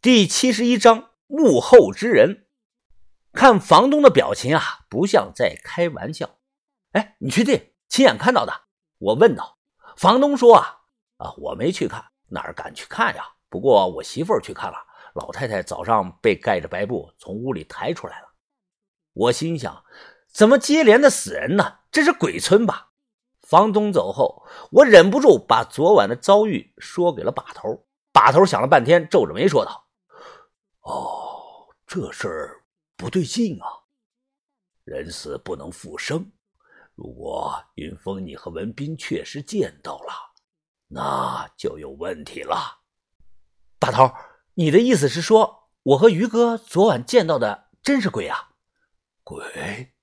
第七十一章幕后之人。看房东的表情啊，不像在开玩笑。哎，你确定亲眼看到的？我问道。房东说啊啊，我没去看，哪敢去看呀？不过我媳妇儿去看了，老太太早上被盖着白布从屋里抬出来了。我心想，怎么接连的死人呢？这是鬼村吧？房东走后，我忍不住把昨晚的遭遇说给了把头。把头想了半天，皱着眉说道。哦，这事儿不对劲啊！人死不能复生。如果云峰你和文斌确实见到了，那就有问题了。大头，你的意思是说，我和于哥昨晚见到的真是鬼啊？鬼？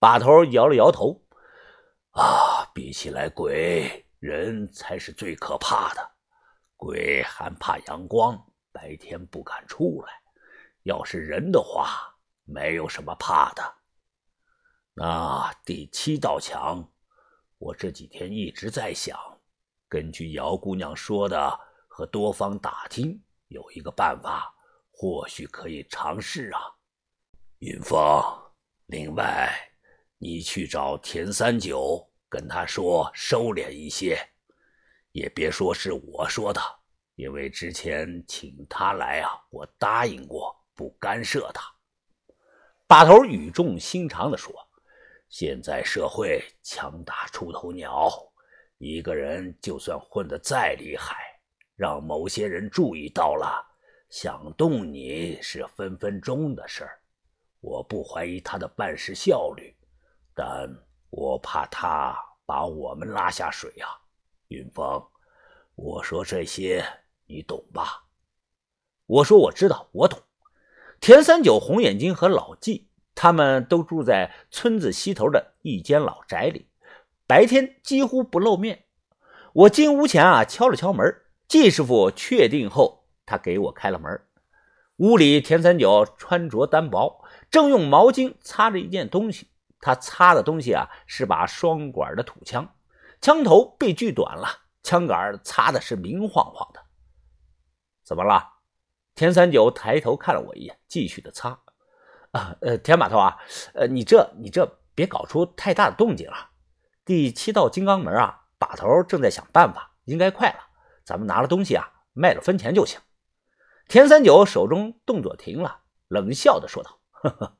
把头摇了摇头。啊，比起来鬼，人才是最可怕的。鬼还怕阳光，白天不敢出来。要是人的话，没有什么怕的。那第七道墙，我这几天一直在想，根据姚姑娘说的和多方打听，有一个办法，或许可以尝试啊。云峰，另外，你去找田三九，跟他说收敛一些，也别说是我说的，因为之前请他来啊，我答应过。不干涉他，把头语重心长地说：“现在社会枪打出头鸟，一个人就算混得再厉害，让某些人注意到了，想动你是分分钟的事儿。我不怀疑他的办事效率，但我怕他把我们拉下水呀。云峰，我说这些你懂吧？我说我知道，我懂。”田三九、红眼睛和老纪，他们都住在村子西头的一间老宅里，白天几乎不露面。我进屋前啊，敲了敲门，季师傅确定后，他给我开了门。屋里，田三九穿着单薄，正用毛巾擦着一件东西。他擦的东西啊，是把双管的土枪，枪头被锯短了，枪杆擦的是明晃晃的。怎么了？田三九抬头看了我一眼，继续的擦。啊，呃，田把头啊，呃，你这你这别搞出太大的动静了。第七道金刚门啊，把头正在想办法，应该快了。咱们拿了东西啊，卖了分钱就行。田三九手中动作停了，冷笑的说道：“呵呵，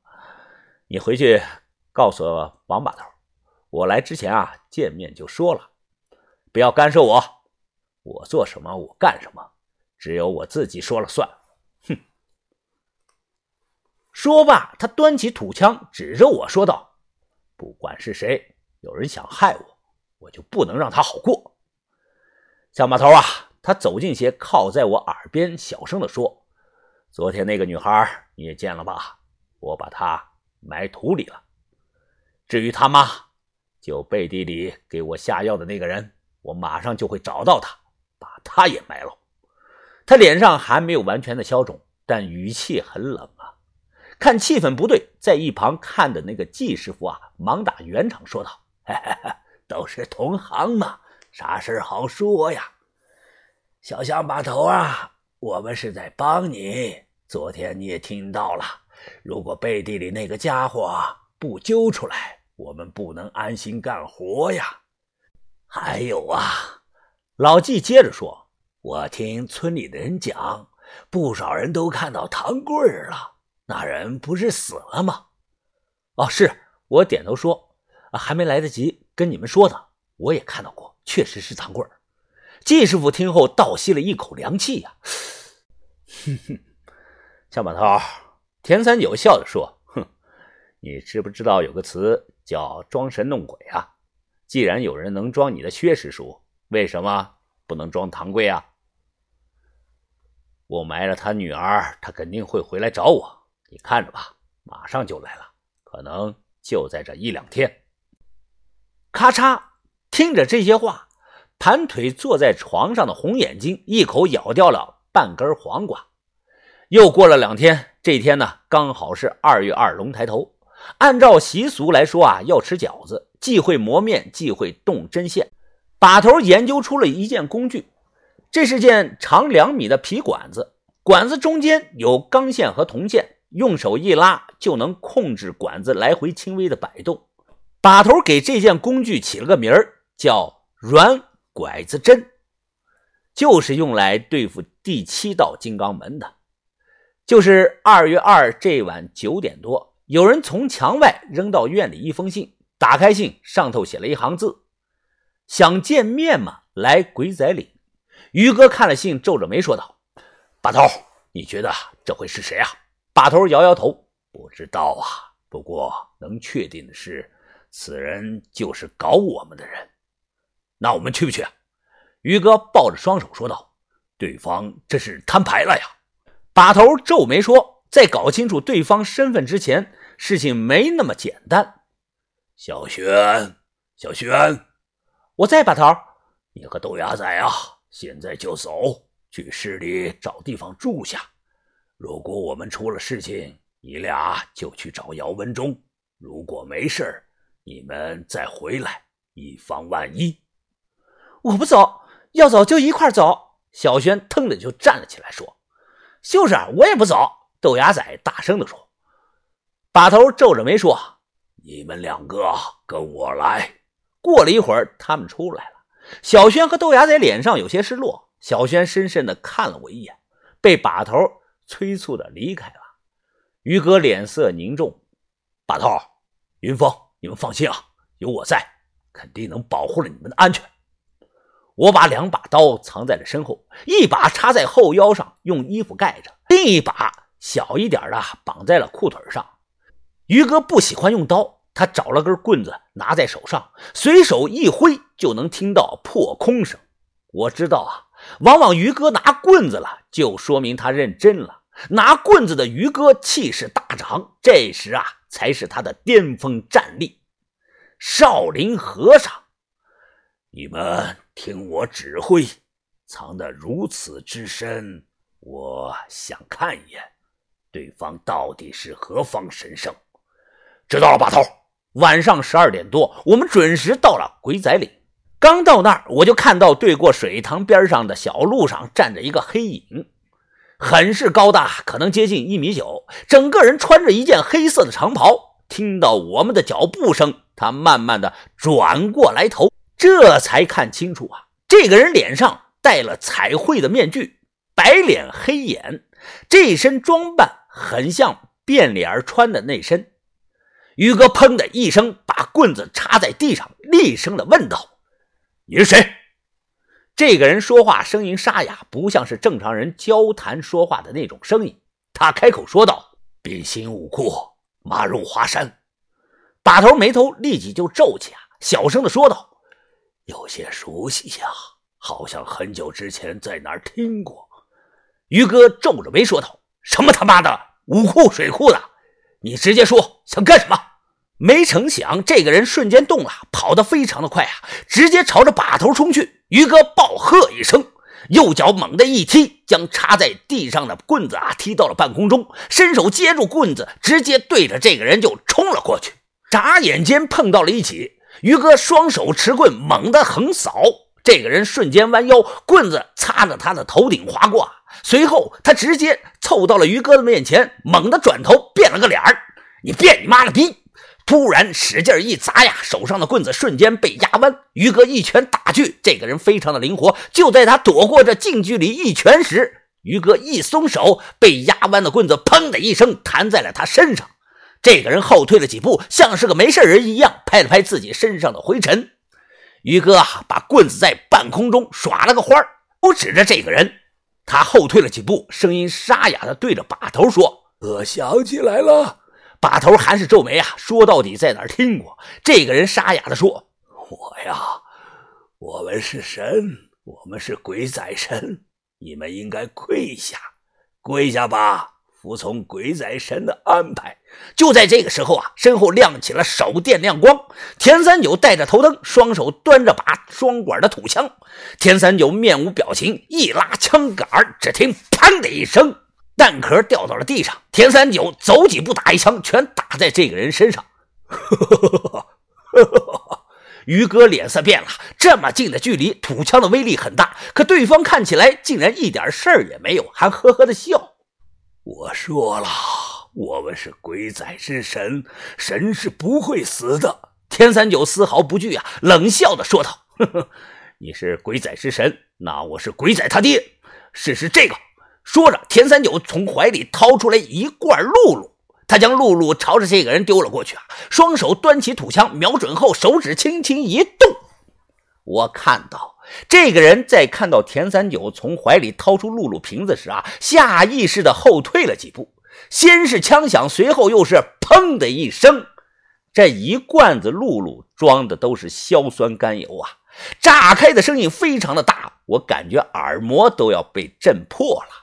你回去告诉王把头，我来之前啊，见面就说了，不要干涉我，我做什么我干什么，只有我自己说了算。”说罢，他端起土枪，指着我说道：“不管是谁，有人想害我，我就不能让他好过。”小马头啊，他走近些，靠在我耳边，小声的说：“昨天那个女孩你也见了吧？我把她埋土里了。至于他妈，就背地里给我下药的那个人，我马上就会找到他，把他也埋了。”他脸上还没有完全的消肿，但语气很冷。看气氛不对，在一旁看的那个季师傅啊，忙打圆场说道：“ 都是同行嘛，啥事好说呀？小象把头啊，我们是在帮你。昨天你也听到了，如果背地里那个家伙不揪出来，我们不能安心干活呀。还有啊，老季接着说。”我听村里的人讲，不少人都看到唐贵儿了。那人不是死了吗？哦，是我点头说，还没来得及跟你们说呢。我也看到过，确实是唐贵儿。季师傅听后倒吸了一口凉气呀，哼哼，小马头，田三九笑着说：“哼，你知不知道有个词叫装神弄鬼啊？既然有人能装你的薛师叔，为什么不能装唐贵啊？”我埋了他女儿，他肯定会回来找我。你看着吧，马上就来了，可能就在这一两天。咔嚓！听着这些话，盘腿坐在床上的红眼睛一口咬掉了半根黄瓜。又过了两天，这天呢，刚好是二月二龙抬头。按照习俗来说啊，要吃饺子，忌讳磨面，忌讳动针线。把头研究出了一件工具。这是件长两米的皮管子，管子中间有钢线和铜线，用手一拉就能控制管子来回轻微的摆动。把头给这件工具起了个名儿，叫软拐子针，就是用来对付第七道金刚门的。就是二月二这晚九点多，有人从墙外扔到院里一封信，打开信，上头写了一行字：“想见面吗？来鬼仔岭。”于哥看了信，皱着眉说道：“把头，你觉得这会是谁啊？”把头摇摇头：“不知道啊。不过能确定的是。”此人就是搞我们的人，那我们去不去？于哥抱着双手说道：“对方这是摊牌了呀！”把头皱眉说：“在搞清楚对方身份之前，事情没那么简单。”小轩，小轩，我在。把头，你和豆芽仔啊，现在就走去市里找地方住下。如果我们出了事情，你俩就去找姚文忠；如果没事你们再回来，以防万一。我不走，要走就一块走。小轩腾的就站了起来，说：“就是我也不走。”豆芽仔大声的说。把头皱着眉说：“你们两个跟我来。”过了一会儿，他们出来了。小轩和豆芽仔脸上有些失落。小轩深深的看了我一眼，被把头催促的离开了。于哥脸色凝重，把头，云峰。你们放心啊，有我在，肯定能保护了你们的安全。我把两把刀藏在了身后，一把插在后腰上，用衣服盖着；另一把小一点的绑在了裤腿上。于哥不喜欢用刀，他找了根棍子拿在手上，随手一挥就能听到破空声。我知道啊，往往于哥拿棍子了，就说明他认真了。拿棍子的于哥气势大涨，这时啊。才是他的巅峰战力。少林和尚，你们听我指挥，藏得如此之深，我想看一眼，对方到底是何方神圣。知道了，把头。晚上十二点多，我们准时到了鬼仔岭。刚到那儿，我就看到对过水塘边上的小路上站着一个黑影。很是高大，可能接近一米九，整个人穿着一件黑色的长袍。听到我们的脚步声，他慢慢的转过来头，这才看清楚啊，这个人脸上戴了彩绘的面具，白脸黑眼，这身装扮很像变脸儿穿的那身。于哥砰的一声把棍子插在地上，厉声的问道：“你是谁？”这个人说话声音沙哑，不像是正常人交谈说话的那种声音。他开口说道：“冰心武库，马入华山。”把头眉头立即就皱起啊，小声的说道：“有些熟悉呀，好像很久之前在哪儿听过。”于哥皱着眉说道：“什么他妈的武库水库的？你直接说想干什么？”没成想，这个人瞬间动了，跑得非常的快啊，直接朝着把头冲去。于哥暴喝一声，右脚猛地一踢，将插在地上的棍子啊踢到了半空中，伸手接住棍子，直接对着这个人就冲了过去。眨眼间碰到了一起，于哥双手持棍猛地横扫，这个人瞬间弯腰，棍子擦着他的头顶划过，随后他直接凑到了于哥的面前，猛地转头变了个脸儿，你变你妈了逼！突然使劲一砸呀，手上的棍子瞬间被压弯。于哥一拳打去，这个人非常的灵活。就在他躲过这近距离一拳时，于哥一松手，被压弯的棍子砰的一声弹在了他身上。这个人后退了几步，像是个没事人一样，拍了拍自己身上的灰尘。于哥，把棍子在半空中耍了个花都指着这个人。他后退了几步，声音沙哑的对着把头说：“我想起来了。”把头还是皱眉啊，说到底在哪儿听过？这个人沙哑的说：“我呀，我们是神，我们是鬼仔神，你们应该跪下，跪下吧，服从鬼仔神的安排。”就在这个时候啊，身后亮起了手电亮光，田三九带着头灯，双手端着把双管的土枪。田三九面无表情，一拉枪杆，只听“砰”的一声。弹壳掉到了地上，田三九走几步打一枪，全打在这个人身上。于哥脸色变了，这么近的距离，土枪的威力很大，可对方看起来竟然一点事儿也没有，还呵呵的笑。我说了，我们是鬼仔之神，神是不会死的。田三九丝毫不惧啊，冷笑的说道：“呵呵，你是鬼仔之神，那我是鬼仔他爹。试试这个。”说着，田三九从怀里掏出来一罐露露。他将露露朝着这个人丢了过去啊！双手端起土枪，瞄准后，手指轻轻一动。我看到这个人在看到田三九从怀里掏出露露瓶子时啊，下意识的后退了几步。先是枪响，随后又是砰的一声。这一罐子露露装的都是硝酸甘油啊！炸开的声音非常的大，我感觉耳膜都要被震破了。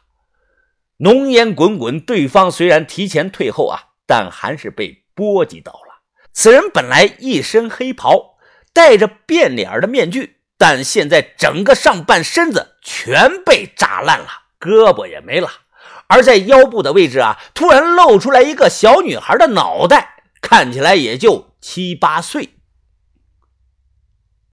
浓烟滚滚，对方虽然提前退后啊，但还是被波及到了。此人本来一身黑袍，戴着变脸的面具，但现在整个上半身子全被炸烂了，胳膊也没了。而在腰部的位置啊，突然露出来一个小女孩的脑袋，看起来也就七八岁。